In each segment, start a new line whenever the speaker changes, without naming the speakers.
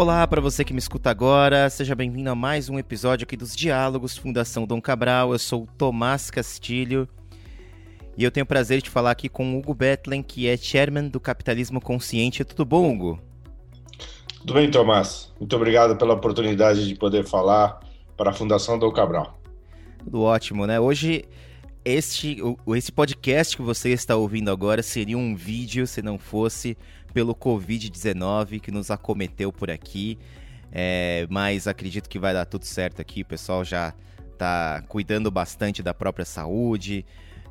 Olá para você que me escuta agora, seja bem-vindo a mais um episódio aqui dos Diálogos Fundação Dom Cabral. Eu sou o Tomás Castilho e eu tenho o prazer de falar aqui com o Hugo Betlen, que é chairman do Capitalismo Consciente. Tudo bom, Hugo?
Tudo bem, Tomás. Muito obrigado pela oportunidade de poder falar para a Fundação Dom Cabral.
Tudo ótimo, né? Hoje este, esse podcast que você está ouvindo agora seria um vídeo se não fosse pelo Covid-19 que nos acometeu por aqui. É, mas acredito que vai dar tudo certo aqui. O pessoal já está cuidando bastante da própria saúde.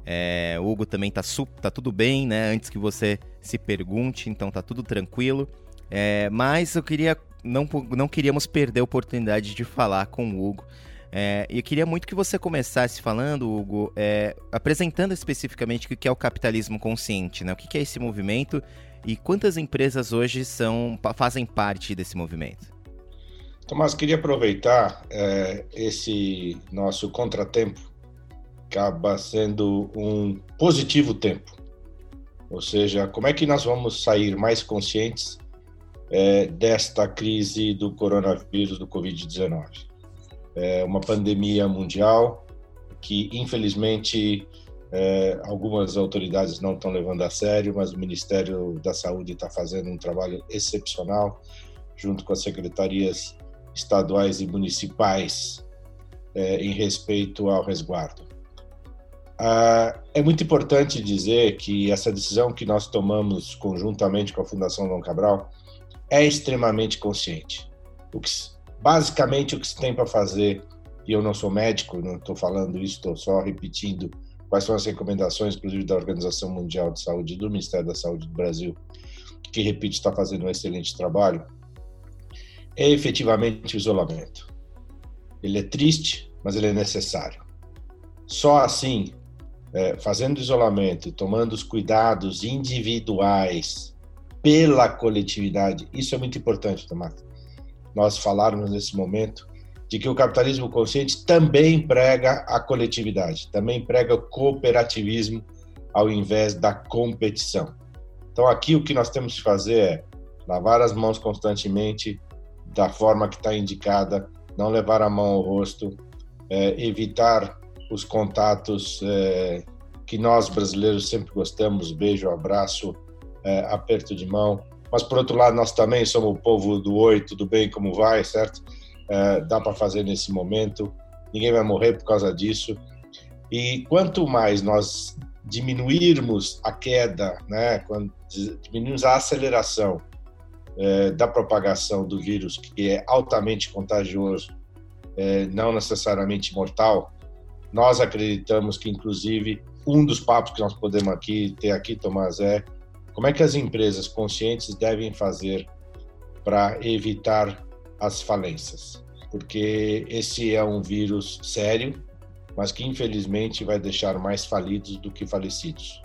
É, o Hugo também tá, tá tudo bem, né? Antes que você se pergunte, então tá tudo tranquilo. É, mas eu queria. Não, não queríamos perder a oportunidade de falar com o Hugo. É, eu queria muito que você começasse falando, Hugo, é, apresentando especificamente o que é o capitalismo consciente, né? O que é esse movimento e quantas empresas hoje são, fazem parte desse movimento?
Tomás, queria aproveitar é, esse nosso contratempo, acaba sendo um positivo tempo. Ou seja, como é que nós vamos sair mais conscientes é, desta crise do coronavírus, do Covid-19? É uma pandemia mundial que, infelizmente, é, algumas autoridades não estão levando a sério, mas o Ministério da Saúde está fazendo um trabalho excepcional, junto com as secretarias estaduais e municipais, é, em respeito ao resguardo. Ah, é muito importante dizer que essa decisão que nós tomamos conjuntamente com a Fundação Dom Cabral é extremamente consciente. O que, basicamente, o que se tem para fazer, e eu não sou médico, não estou falando isso, estou só repetindo quais são as recomendações, inclusive da Organização Mundial de Saúde e do Ministério da Saúde do Brasil, que, repito, está fazendo um excelente trabalho, é efetivamente o isolamento. Ele é triste, mas ele é necessário. Só assim, é, fazendo isolamento tomando os cuidados individuais pela coletividade, isso é muito importante, Tomás. Nós falarmos nesse momento de que o capitalismo consciente também prega a coletividade, também prega o cooperativismo ao invés da competição. Então, aqui o que nós temos que fazer é lavar as mãos constantemente, da forma que está indicada, não levar a mão ao rosto, é, evitar os contatos é, que nós brasileiros sempre gostamos beijo, abraço, é, aperto de mão. Mas, por outro lado, nós também somos o povo do oi, tudo bem, como vai, certo? Uh, dá para fazer nesse momento, ninguém vai morrer por causa disso. E quanto mais nós diminuirmos a queda, né, quando diminuirmos a aceleração uh, da propagação do vírus, que é altamente contagioso, uh, não necessariamente mortal, nós acreditamos que, inclusive, um dos papos que nós podemos aqui ter aqui, Tomás, é como é que as empresas conscientes devem fazer para evitar as falências, porque esse é um vírus sério, mas que infelizmente vai deixar mais falidos do que falecidos.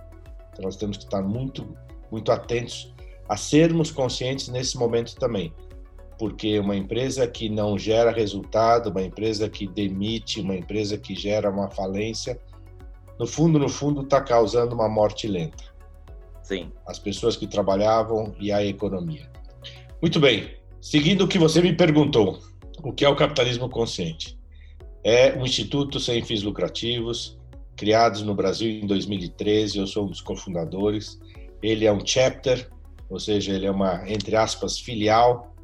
Então nós temos que estar muito, muito atentos a sermos conscientes nesse momento também, porque uma empresa que não gera resultado, uma empresa que demite, uma empresa que gera uma falência, no fundo, no fundo, está causando uma morte lenta.
Sim.
As pessoas que trabalhavam e a economia. Muito bem. Seguindo o que você me perguntou, o que é o capitalismo consciente? É um instituto sem fins lucrativos, criado no Brasil em 2013, eu sou um dos cofundadores. Ele é um chapter, ou seja, ele é uma, entre aspas, filial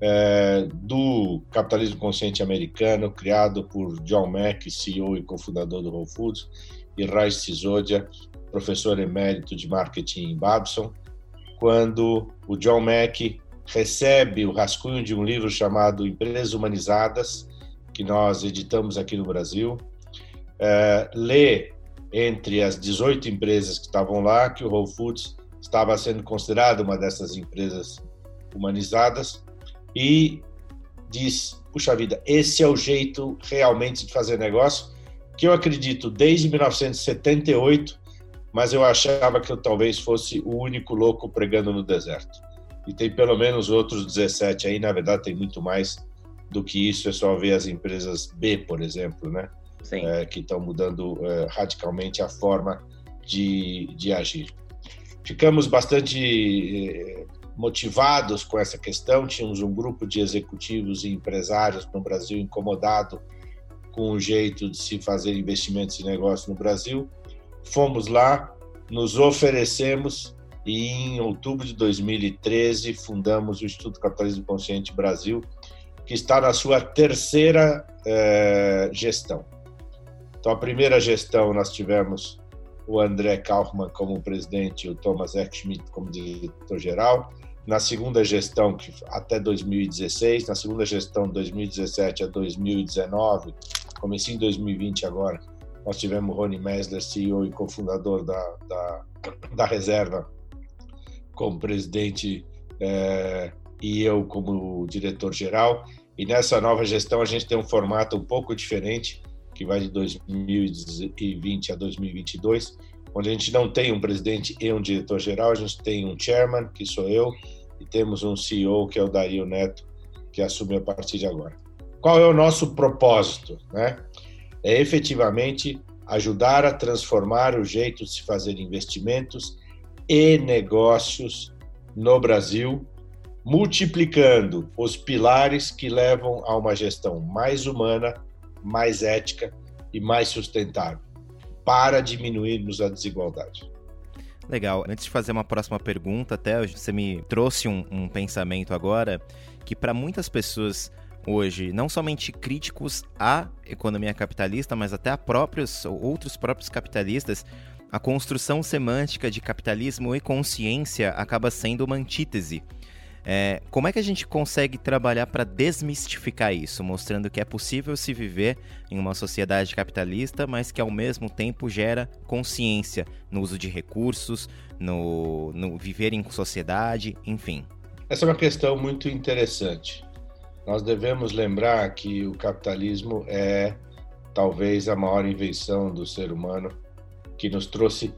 é, do capitalismo consciente americano, criado por John Mack, CEO e cofundador do Whole Foods, e Raj Sisodia, professor emérito de marketing em Babson, quando o John Mack recebe o rascunho de um livro chamado Empresas Humanizadas, que nós editamos aqui no Brasil, é, lê entre as 18 empresas que estavam lá que o Whole Foods estava sendo considerado uma dessas empresas humanizadas e diz: puxa vida, esse é o jeito realmente de fazer negócio, que eu acredito desde 1978, mas eu achava que eu talvez fosse o único louco pregando no deserto e tem pelo menos outros 17 aí, na verdade tem muito mais do que isso, é só ver as empresas B, por exemplo, né? É, que estão mudando é, radicalmente a forma de, de agir. Ficamos bastante é, motivados com essa questão, tínhamos um grupo de executivos e empresários no Brasil incomodado com o jeito de se fazer investimentos e negócios no Brasil. Fomos lá, nos oferecemos e em outubro de 2013 fundamos o Instituto Capitalismo Consciente Brasil, que está na sua terceira eh, gestão. Então, a primeira gestão nós tivemos o André Kaufmann como presidente e o Thomas Eckschmidt como diretor-geral. Na segunda gestão, que até 2016, na segunda gestão, 2017 a 2019, comecei em 2020 agora, nós tivemos Rony Messler, CEO e cofundador da, da, da Reserva, como presidente é, e eu como diretor-geral. E nessa nova gestão a gente tem um formato um pouco diferente, que vai de 2020 a 2022, onde a gente não tem um presidente e um diretor-geral, a gente tem um chairman, que sou eu, e temos um CEO, que é o Dario Neto, que assume a partir de agora. Qual é o nosso propósito? Né? É efetivamente ajudar a transformar o jeito de se fazer investimentos e negócios no Brasil, multiplicando os pilares que levam a uma gestão mais humana, mais ética e mais sustentável, para diminuirmos a desigualdade.
Legal. Antes de fazer uma próxima pergunta, até você me trouxe um, um pensamento agora que para muitas pessoas hoje, não somente críticos à economia capitalista, mas até a próprios outros próprios capitalistas, a construção semântica de capitalismo e consciência acaba sendo uma antítese. É, como é que a gente consegue trabalhar para desmistificar isso, mostrando que é possível se viver em uma sociedade capitalista, mas que ao mesmo tempo gera consciência no uso de recursos, no, no viver em sociedade, enfim?
Essa é uma questão muito interessante. Nós devemos lembrar que o capitalismo é talvez a maior invenção do ser humano que nos trouxe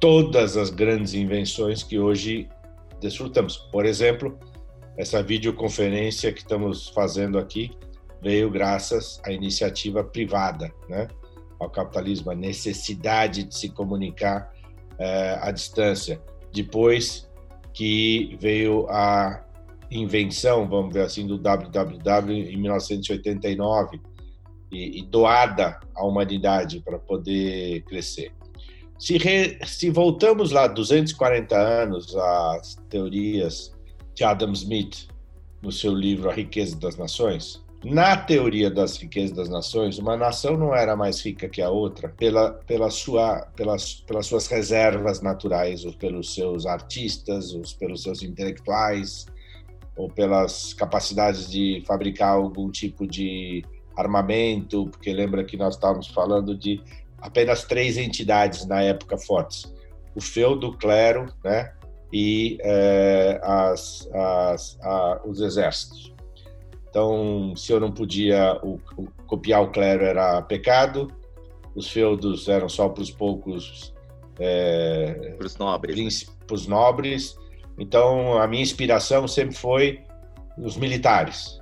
todas as grandes invenções que hoje desfrutamos. Por exemplo, essa videoconferência que estamos fazendo aqui veio graças à iniciativa privada, né? ao capitalismo, a necessidade de se comunicar é, à distância. Depois que veio a invenção, vamos ver assim, do www em 1989 e, e doada à humanidade para poder crescer. Se, re, se voltamos lá 240 anos às teorias de Adam Smith no seu livro A Riqueza das Nações, na teoria das riquezas das nações, uma nação não era mais rica que a outra pela, pela sua, pelas, pelas suas reservas naturais, ou pelos seus artistas, ou pelos seus intelectuais, ou pelas capacidades de fabricar algum tipo de armamento, porque lembra que nós estávamos falando de apenas três entidades na época fortes: o feudo, o clero, né, e é, as, as, a, os exércitos. Então, se eu não podia o, o, copiar o clero era pecado, os feudos eram só para os poucos
é, para os nobres,
para os nobres. Então, a minha inspiração sempre foi os militares.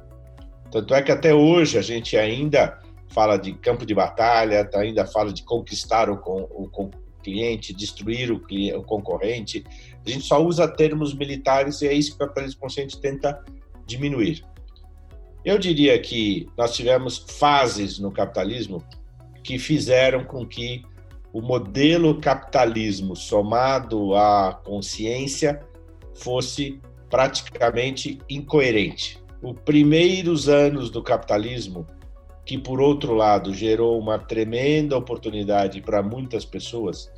Tanto é que até hoje a gente ainda fala de campo de batalha, ainda fala de conquistar o, o, o cliente, destruir o, o, concorrente. A gente só usa termos militares e é isso que o capitalismo consciente tenta diminuir. Eu diria que nós tivemos fases no capitalismo que fizeram com que o modelo capitalismo somado à consciência fosse praticamente incoerente. Os primeiros anos do capitalismo que, por outro lado, gerou uma tremenda oportunidade para muitas pessoas,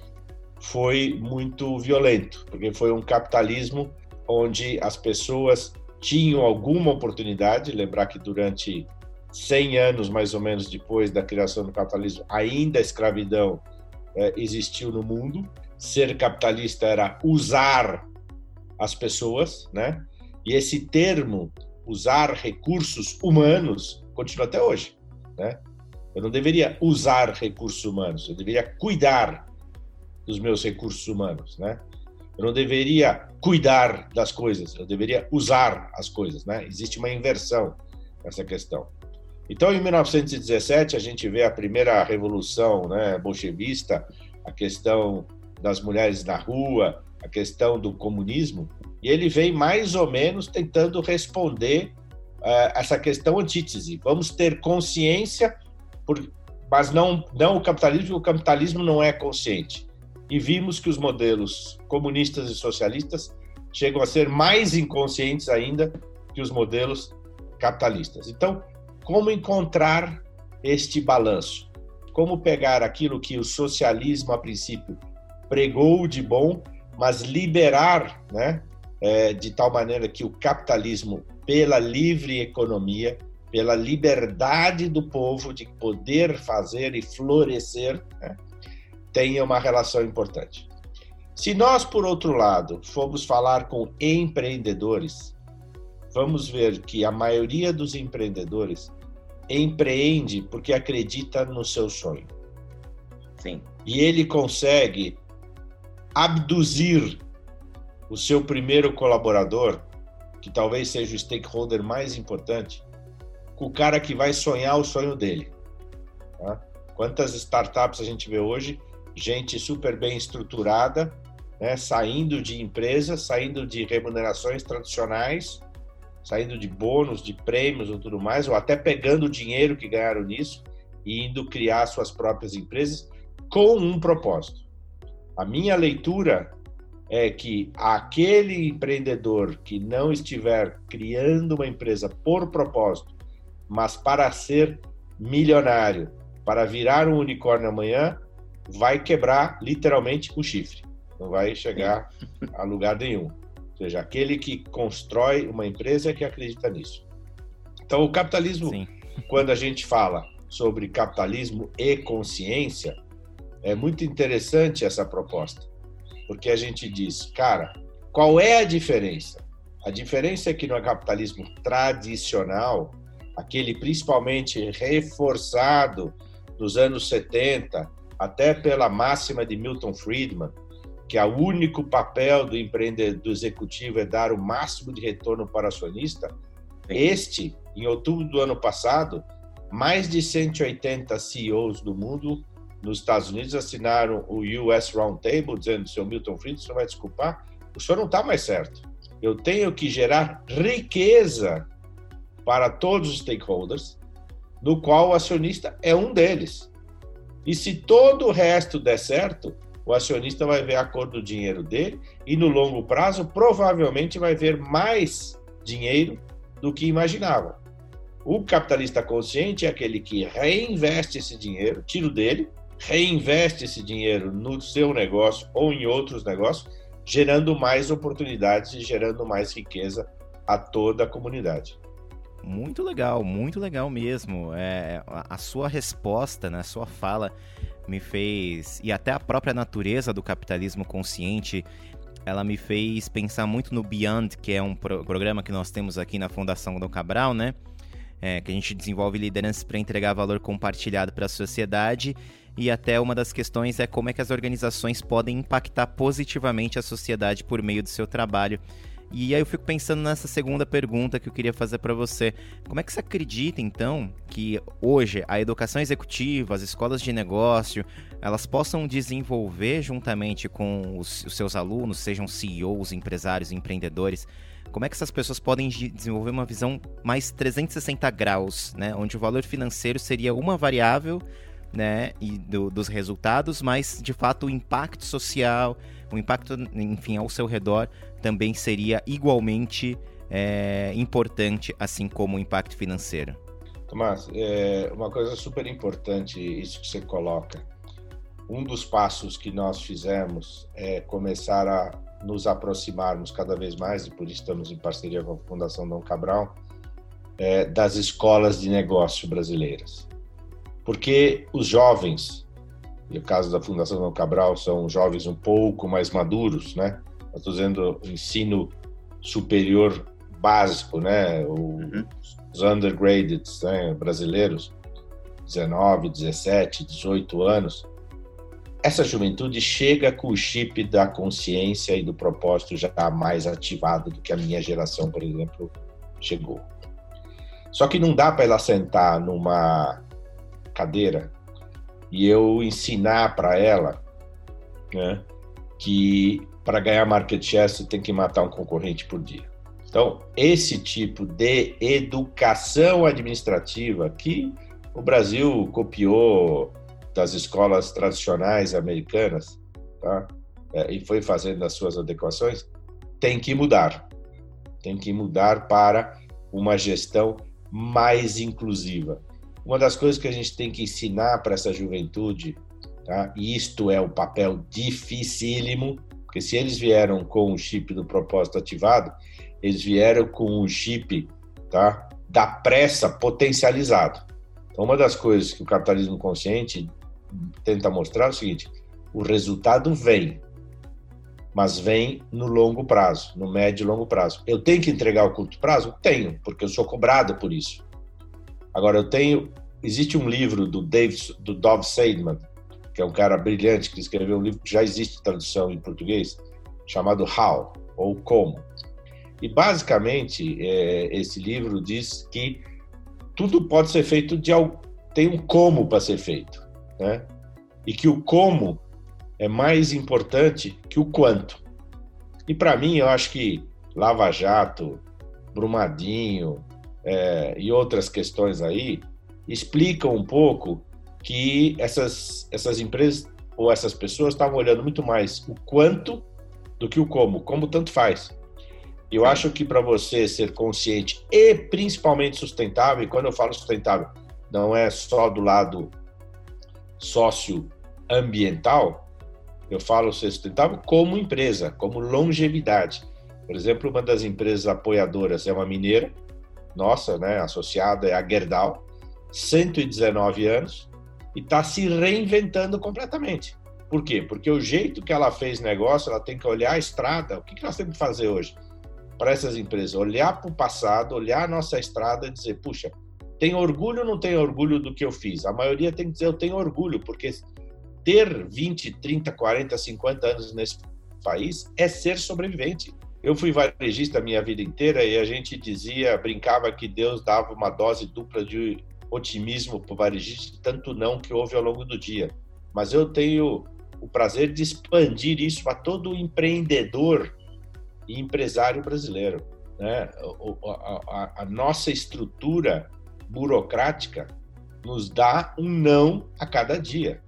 foi muito violento, porque foi um capitalismo onde as pessoas tinham alguma oportunidade. Lembrar que durante 100 anos, mais ou menos, depois da criação do capitalismo, ainda a escravidão é, existiu no mundo. Ser capitalista era usar as pessoas, né? E esse termo, usar recursos humanos, continua até hoje né? Eu não deveria usar recursos humanos, eu deveria cuidar dos meus recursos humanos, né? Eu não deveria cuidar das coisas, eu deveria usar as coisas, né? Existe uma inversão nessa questão. Então, em 1917, a gente vê a primeira revolução né, bolchevista, a questão das mulheres na rua, a questão do comunismo, e ele vem mais ou menos tentando responder essa questão antítese. Vamos ter consciência, por, mas não, não o capitalismo, o capitalismo não é consciente. E vimos que os modelos comunistas e socialistas chegam a ser mais inconscientes ainda que os modelos capitalistas. Então, como encontrar este balanço? Como pegar aquilo que o socialismo, a princípio, pregou de bom, mas liberar, né, é, de tal maneira que o capitalismo, pela livre economia, pela liberdade do povo de poder fazer e florescer, né, tenha uma relação importante. Se nós, por outro lado, formos falar com empreendedores, vamos ver que a maioria dos empreendedores empreende porque acredita no seu sonho.
Sim.
E ele consegue abduzir o seu primeiro colaborador, que talvez seja o stakeholder mais importante, com o cara que vai sonhar o sonho dele. Tá? Quantas startups a gente vê hoje? Gente super bem estruturada, né? saindo de empresas, saindo de remunerações tradicionais, saindo de bônus, de prêmios ou tudo mais, ou até pegando o dinheiro que ganharam nisso e indo criar suas próprias empresas com um propósito. A minha leitura é que aquele empreendedor que não estiver criando uma empresa por propósito, mas para ser milionário, para virar um unicórnio amanhã, vai quebrar literalmente o chifre. Não vai chegar a lugar nenhum. Ou seja, aquele que constrói uma empresa que acredita nisso. Então, o capitalismo, Sim. quando a gente fala sobre capitalismo e consciência, é muito interessante essa proposta porque a gente diz, cara, qual é a diferença? A diferença é que no capitalismo tradicional, aquele principalmente reforçado nos anos 70, até pela máxima de Milton Friedman, que o único papel do empreendedor do executivo é dar o máximo de retorno para o acionista. Este, em outubro do ano passado, mais de 180 CEOs do mundo nos Estados Unidos assinaram o US Roundtable, dizendo: seu Milton Friedman, você vai desculpar, o senhor não está mais certo. Eu tenho que gerar riqueza para todos os stakeholders, no qual o acionista é um deles. E se todo o resto der certo, o acionista vai ver a cor do dinheiro dele e no longo prazo provavelmente vai ver mais dinheiro do que imaginava. O capitalista consciente é aquele que reinveste esse dinheiro, tira dele reinveste esse dinheiro no seu negócio ou em outros negócios, gerando mais oportunidades e gerando mais riqueza a toda a comunidade.
Muito legal, muito legal mesmo. É, a sua resposta, né, a sua fala me fez. E até a própria natureza do capitalismo consciente, ela me fez pensar muito no Beyond, que é um pro programa que nós temos aqui na Fundação Dom Cabral, né? É, que a gente desenvolve lideranças para entregar valor compartilhado para a sociedade e até uma das questões é como é que as organizações podem impactar positivamente a sociedade por meio do seu trabalho. E aí eu fico pensando nessa segunda pergunta que eu queria fazer para você. Como é que você acredita então que hoje a educação executiva, as escolas de negócio, elas possam desenvolver juntamente com os, os seus alunos, sejam CEOs, empresários, empreendedores, como é que essas pessoas podem desenvolver uma visão mais 360 graus, né, onde o valor financeiro seria uma variável né, e do, dos resultados, mas de fato o impacto social, o impacto, enfim, ao seu redor também seria igualmente é, importante, assim como o impacto financeiro.
Tomás, é uma coisa super importante isso que você coloca. Um dos passos que nós fizemos é começar a nos aproximarmos cada vez mais, e por isso estamos em parceria com a Fundação Dom Cabral, é, das escolas de negócio brasileiras porque os jovens, e o caso da Fundação Dom Cabral, são jovens um pouco mais maduros, né? Estou dizendo ensino superior básico, né? Uhum. Os undergraduated né? brasileiros, 19, 17, 18 anos. Essa juventude chega com o chip da consciência e do propósito já mais ativado do que a minha geração, por exemplo, chegou. Só que não dá para ela sentar numa cadeira e eu ensinar para ela né, que para ganhar market share, você tem que matar um concorrente por dia. Então, esse tipo de educação administrativa que o Brasil copiou das escolas tradicionais americanas, tá? É, e foi fazendo as suas adequações, tem que mudar. Tem que mudar para uma gestão mais inclusiva. Uma das coisas que a gente tem que ensinar para essa juventude, tá? e isto é um papel dificílimo, porque se eles vieram com o chip do propósito ativado, eles vieram com o chip tá? da pressa potencializado. Então, uma das coisas que o capitalismo consciente tenta mostrar o seguinte: o resultado vem, mas vem no longo prazo, no médio e longo prazo. Eu tenho que entregar o curto prazo? Tenho, porque eu sou cobrado por isso. Agora, eu tenho. Existe um livro do, Dave, do Dov Seidman, que é um cara brilhante, que escreveu um livro que já existe tradução em português, chamado How, ou Como. E, basicamente, é, esse livro diz que tudo pode ser feito de. Tem um como para ser feito, né? E que o como é mais importante que o quanto. E para mim, eu acho que Lava Jato, Brumadinho é, e outras questões aí explicam um pouco que essas, essas empresas ou essas pessoas estavam olhando muito mais o quanto do que o como. Como tanto faz. Eu acho que para você ser consciente e principalmente sustentável, e quando eu falo sustentável, não é só do lado socioambiental, eu falo ser sustentável como empresa, como longevidade. Por exemplo, uma das empresas apoiadoras é uma mineira, nossa, né, associada é a Gerdau, 119 anos, e está se reinventando completamente. Por quê? Porque o jeito que ela fez negócio, ela tem que olhar a estrada. O que, que nós temos que fazer hoje para essas empresas? Olhar para o passado, olhar a nossa estrada e dizer, puxa, tem orgulho ou não tem orgulho do que eu fiz? A maioria tem que dizer, eu tenho orgulho, porque ter 20, 30, 40, 50 anos nesse país é ser sobrevivente. Eu fui varejista a minha vida inteira e a gente dizia, brincava que Deus dava uma dose dupla de otimismo para o varejista, tanto não que houve ao longo do dia. Mas eu tenho o prazer de expandir isso a todo empreendedor e empresário brasileiro. Né? A, a, a nossa estrutura burocrática nos dá um não a cada dia.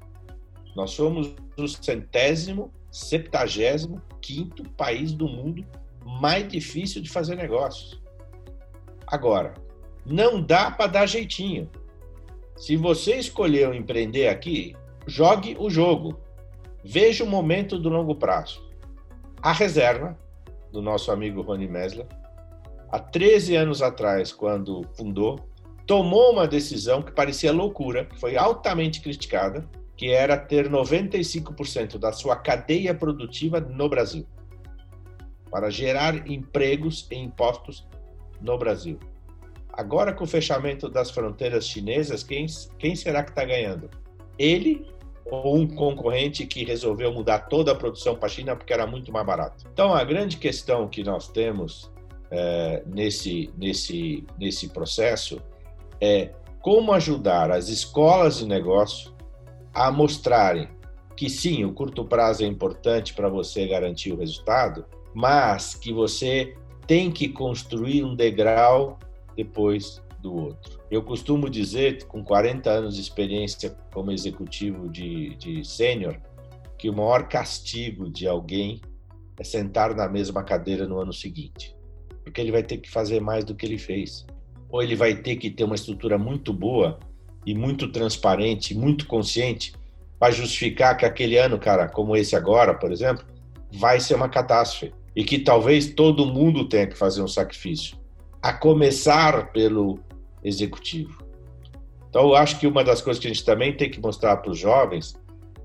Nós somos o centésimo, septagésimo, quinto país do mundo mais difícil de fazer negócios. Agora, não dá para dar jeitinho. Se você escolheu empreender aqui, jogue o jogo. Veja o momento do longo prazo. A reserva do nosso amigo Rony Mesler, há 13 anos atrás, quando fundou, tomou uma decisão que parecia loucura, que foi altamente criticada, que era ter 95% da sua cadeia produtiva no Brasil, para gerar empregos e impostos no Brasil. Agora, com o fechamento das fronteiras chinesas, quem, quem será que está ganhando? Ele ou um concorrente que resolveu mudar toda a produção para a China porque era muito mais barato? Então, a grande questão que nós temos é, nesse, nesse, nesse processo é como ajudar as escolas de negócio a mostrarem que sim, o curto prazo é importante para você garantir o resultado, mas que você tem que construir um degrau depois do outro. Eu costumo dizer, com 40 anos de experiência como executivo de, de sênior, que o maior castigo de alguém é sentar na mesma cadeira no ano seguinte, porque ele vai ter que fazer mais do que ele fez, ou ele vai ter que ter uma estrutura muito boa e muito transparente, muito consciente, para justificar que aquele ano, cara, como esse agora, por exemplo, vai ser uma catástrofe e que talvez todo mundo tenha que fazer um sacrifício, a começar pelo executivo. Então, eu acho que uma das coisas que a gente também tem que mostrar para os jovens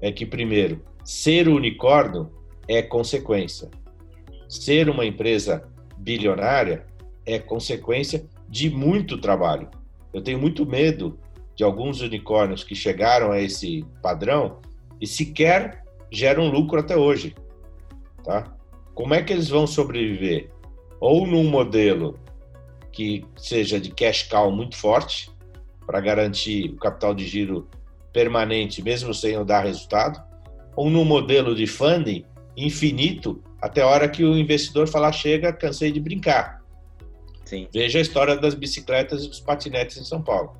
é que, primeiro, ser unicórnio é consequência. Ser uma empresa bilionária é consequência de muito trabalho. Eu tenho muito medo de alguns unicórnios que chegaram a esse padrão e sequer geram lucro até hoje, tá? Como é que eles vão sobreviver? Ou num modelo que seja de cash cow muito forte para garantir o capital de giro permanente, mesmo sem dar resultado, ou num modelo de funding infinito até a hora que o investidor falar: chega, cansei de brincar.
Sim.
Veja a história das bicicletas e dos patinetes em São Paulo.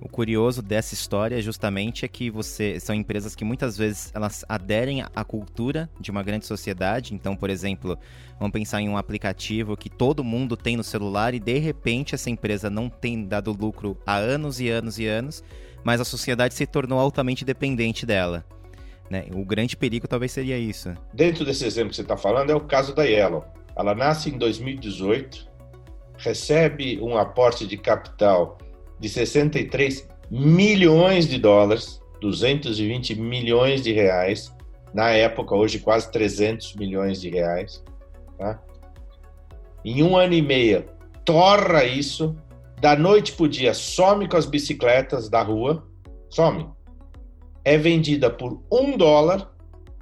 O curioso dessa história justamente é que você são empresas que muitas vezes elas aderem à cultura de uma grande sociedade. Então, por exemplo, vamos pensar em um aplicativo que todo mundo tem no celular e de repente essa empresa não tem dado lucro há anos e anos e anos, mas a sociedade se tornou altamente dependente dela. Né? O grande perigo talvez seria isso.
Dentro desse exemplo que você está falando é o caso da Yellow. Ela nasce em 2018, recebe um aporte de capital de 63 milhões de dólares, 220 milhões de reais, na época, hoje quase 300 milhões de reais. Tá? Em um ano e meio, torra isso, da noite para o dia, some com as bicicletas da rua, some. É vendida por um dólar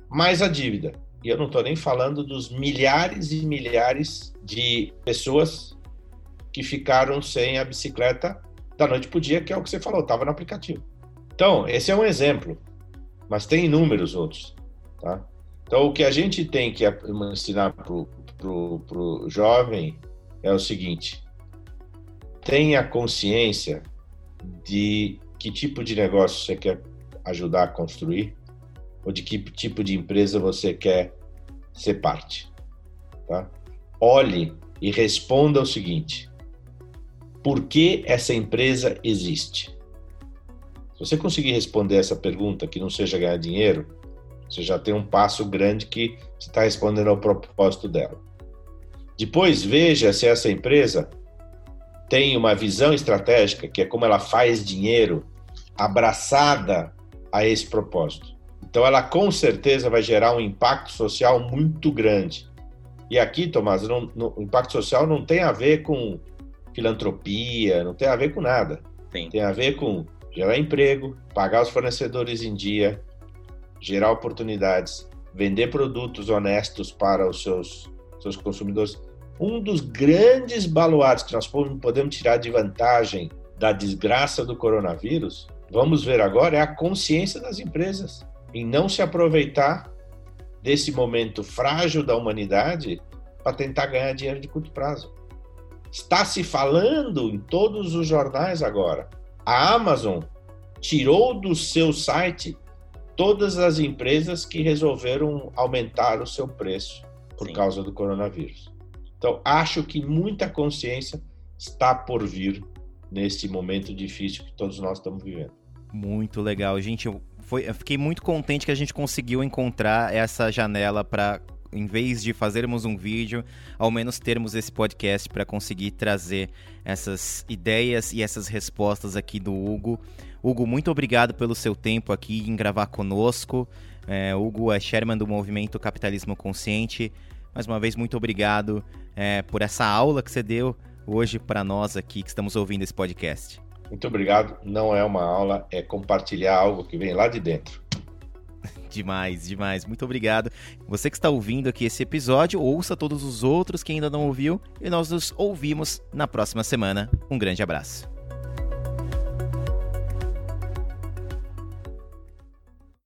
mais a dívida. E eu não estou nem falando dos milhares e milhares de pessoas que ficaram sem a bicicleta da noite para o dia, que é o que você falou, estava no aplicativo. Então, esse é um exemplo, mas tem inúmeros outros. Tá? Então, o que a gente tem que ensinar para o jovem é o seguinte: tenha consciência de que tipo de negócio você quer ajudar a construir ou de que tipo de empresa você quer ser parte. Tá? Olhe e responda o seguinte: por que essa empresa existe? Se você conseguir responder essa pergunta que não seja ganhar dinheiro, você já tem um passo grande que está respondendo ao propósito dela. Depois veja se essa empresa tem uma visão estratégica, que é como ela faz dinheiro, abraçada a esse propósito. Então ela com certeza vai gerar um impacto social muito grande. E aqui, Tomás, o impacto social não tem a ver com filantropia, não tem a ver com nada. Sim. Tem a ver com gerar emprego, pagar os fornecedores em dia, gerar oportunidades, vender produtos honestos para os seus, seus consumidores. Um dos grandes baluartes que nós podemos tirar de vantagem da desgraça do coronavírus, vamos ver agora, é a consciência das empresas em não se aproveitar desse momento frágil da humanidade para tentar ganhar dinheiro de curto prazo. Está se falando em todos os jornais agora. A Amazon tirou do seu site todas as empresas que resolveram aumentar o seu preço por Sim. causa do coronavírus. Então, acho que muita consciência está por vir nesse momento difícil que todos nós estamos vivendo.
Muito legal, gente. Eu, foi, eu fiquei muito contente que a gente conseguiu encontrar essa janela para em vez de fazermos um vídeo, ao menos termos esse podcast para conseguir trazer essas ideias e essas respostas aqui do Hugo. Hugo, muito obrigado pelo seu tempo aqui em gravar conosco. É, Hugo é chairman do movimento Capitalismo Consciente. Mais uma vez, muito obrigado é, por essa aula que você deu hoje para nós aqui que estamos ouvindo esse podcast.
Muito obrigado. Não é uma aula, é compartilhar algo que vem lá de dentro.
Demais, demais. Muito obrigado. Você que está ouvindo aqui esse episódio, ouça todos os outros que ainda não ouviu e nós nos ouvimos na próxima semana. Um grande abraço.